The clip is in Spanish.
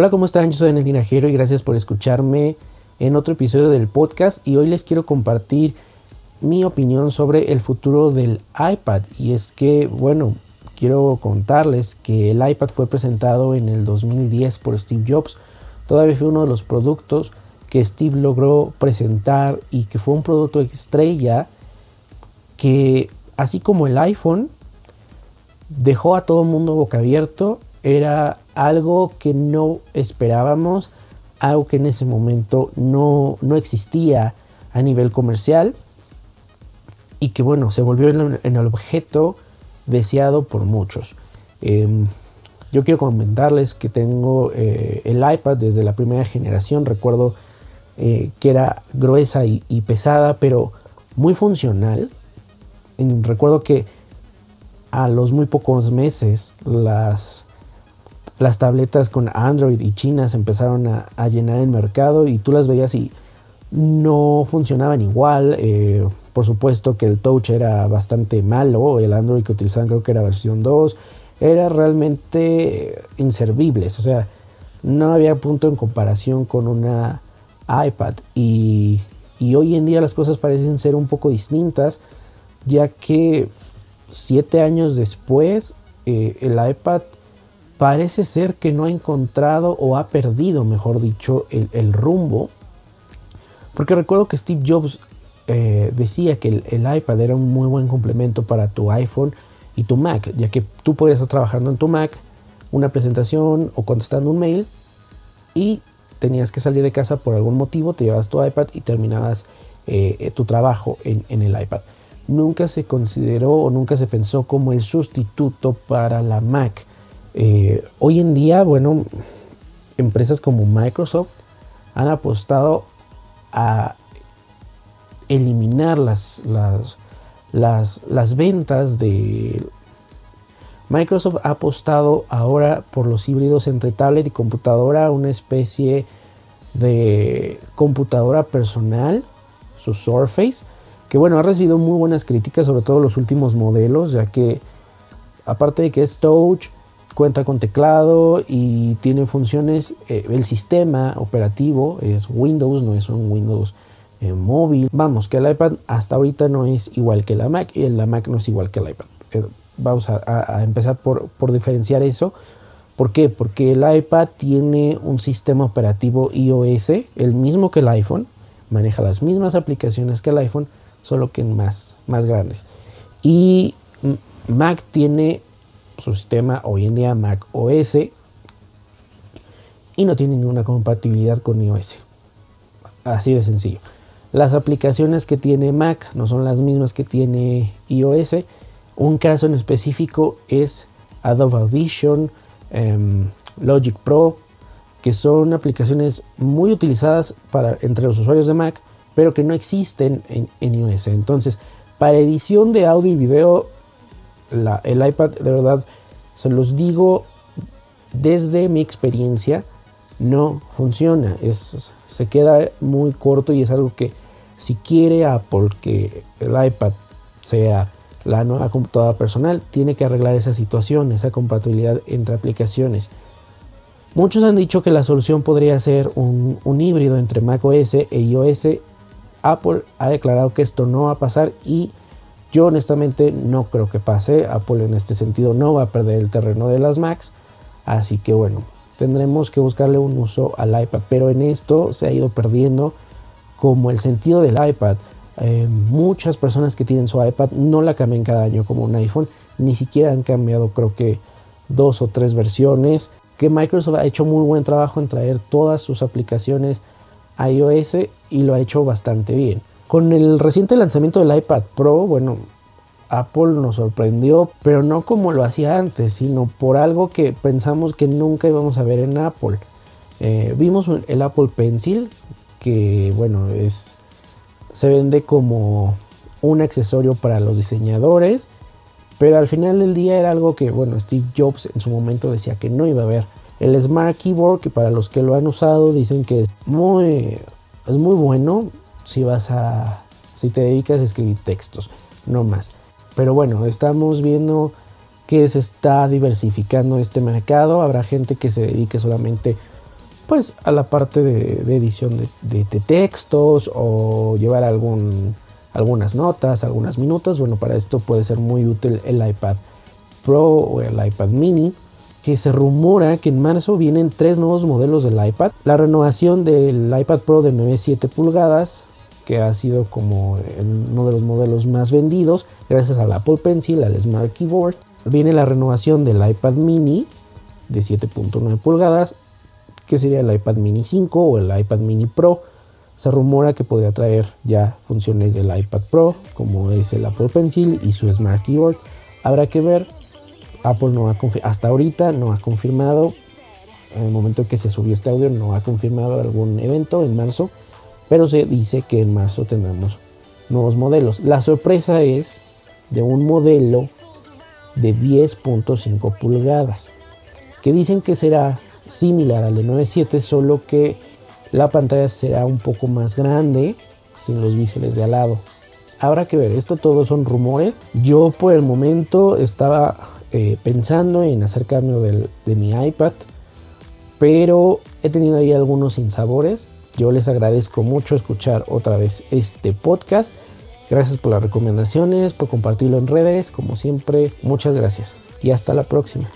Hola, ¿cómo están? Yo soy Daniel Tinajero y gracias por escucharme en otro episodio del podcast y hoy les quiero compartir mi opinión sobre el futuro del iPad y es que, bueno, quiero contarles que el iPad fue presentado en el 2010 por Steve Jobs. Todavía fue uno de los productos que Steve logró presentar y que fue un producto estrella que, así como el iPhone, dejó a todo el mundo boca abierto. Era algo que no esperábamos, algo que en ese momento no, no existía a nivel comercial y que bueno, se volvió en, el objeto deseado por muchos. Em, yo quiero comentarles que tengo eh, el iPad desde la primera generación. Recuerdo eh, que era gruesa y, pesada, pero muy funcional. recuerdo que a los muy pocos meses las, las tabletas con Android y chinas empezaron a, llenar el mercado y tú las veías y no funcionaban igual. Eh, por supuesto que el touch era bastante malo, el Android que utilizaban creo que era versión 2, era realmente inservibles, o sea, no había punto en comparación con una iPad y, hoy en día las cosas parecen ser un poco distintas, ya que siete años después eh, el iPad parece ser que no ha encontrado o ha perdido, mejor dicho, el, rumbo. Porque recuerdo que Steve Jobs eh, decía que el, iPad era un muy buen complemento para tu iPhone y tu Mac, ya que tú podías estar trabajando en tu Mac, una presentación o contestando un mail y tenías que salir de casa por algún motivo, te llevas tu iPad y terminabas eh, tu trabajo en, el iPad. Nunca se consideró o nunca se pensó como el sustituto para la Mac. Eh, hoy en día, bueno, empresas como Microsoft han apostado a eliminar las, las, las, ventas de... Microsoft. Ha apostado ahora por los híbridos entre tablet y computadora, una especie de computadora personal, su Surface, que bueno, ha recibido muy buenas críticas, sobre todo los últimos modelos, ya que aparte de que es touch, cuenta con teclado y tiene funciones, eh, el sistema operativo es Windows, no es un Windows eh, móvil. Vamos, que el iPad hasta ahorita no es igual que la Mac y la Mac no es igual que el iPad. Eh, vamos a, empezar por, por, diferenciar eso. ¿Por qué? Porque el iPad tiene un sistema operativo iOS, el mismo que el iPhone, maneja las mismas aplicaciones que el iPhone, solo que más, más grandes. Y Mac tiene su sistema hoy en día Mac OS y no tiene ninguna compatibilidad con iOS. Así de sencillo. Las aplicaciones que tiene Mac no son las mismas que tiene iOS. Un caso en específico es Adobe Audition, em, Logic Pro, que son aplicaciones muy utilizadas para, entre los usuarios de Mac, pero que no existen en, iOS. Entonces, para edición de audio y video, el iPad, de verdad, se los digo desde mi experiencia, no funciona. Se queda muy corto y es algo que si quiere Apple que el iPad sea la nueva computadora personal, tiene que arreglar esa situación, esa compatibilidad entre aplicaciones. Muchos han dicho que la solución podría ser un, híbrido entre macOS e iOS. Apple ha declarado que esto no va a pasar y yo honestamente no creo que pase. Apple en este sentido no va a perder el terreno de las Macs. Así que bueno, tendremos que buscarle un uso al iPad. Pero en esto se ha ido perdiendo como el sentido del iPad. Eh, muchas personas que tienen su iPad no la cambian cada año como un iPhone, ni siquiera han cambiado creo que dos o tres versiones. Que Microsoft ha hecho muy buen trabajo en traer todas sus aplicaciones iOS y lo ha hecho bastante bien. Con el reciente lanzamiento del iPad Pro, bueno, Apple nos sorprendió, pero no como lo hacía antes, sino por algo que pensamos que nunca íbamos a ver en Apple. Eh, vimos el Apple Pencil, que bueno, es se vende como un accesorio para los diseñadores, pero al final del día era algo que bueno, Steve Jobs en su momento decía que no iba a haber. El Smart Keyboard, que para los que lo han usado dicen que es muy es muy bueno si vas a si te dedicas a escribir textos, no más. Pero bueno, estamos viendo que se está diversificando este mercado, habrá gente que se dedique solamente pues a la parte de, edición de, textos o llevar algún, algunas notas, algunas minutos. Bueno, para esto puede ser muy útil el iPad Pro o el iPad mini que se rumora que en marzo vienen tres nuevos modelos del iPad. La renovación del iPad Pro de 9.7 pulgadas, que ha sido como uno de los modelos más vendidos gracias al Apple Pencil, al Smart Keyboard. Viene la renovación del iPad mini de 7.9 pulgadas, que sería el iPad mini 5 o el iPad mini Pro. Se rumora que podría traer ya funciones del iPad Pro, como es el Apple Pencil y su Smart Keyboard. Habrá que ver Apple no ha hasta ahorita no ha confirmado, en el momento que se subió este audio, no ha confirmado algún evento en marzo, pero se dice que en marzo tendremos nuevos modelos. La sorpresa es de un modelo de 10.5 pulgadas, que dicen que será similar al de 9.7, solo que la pantalla será un poco más grande, sin los biseles de al lado. Habrá que ver, esto todo son rumores. Yo por el momento estaba eh, pensando en hacer cambio de mi iPad, pero he tenido ahí algunos insabores. Yo les agradezco mucho escuchar otra vez este podcast. Gracias por las recomendaciones, por compartirlo en redes, como siempre. Muchas gracias y hasta la próxima.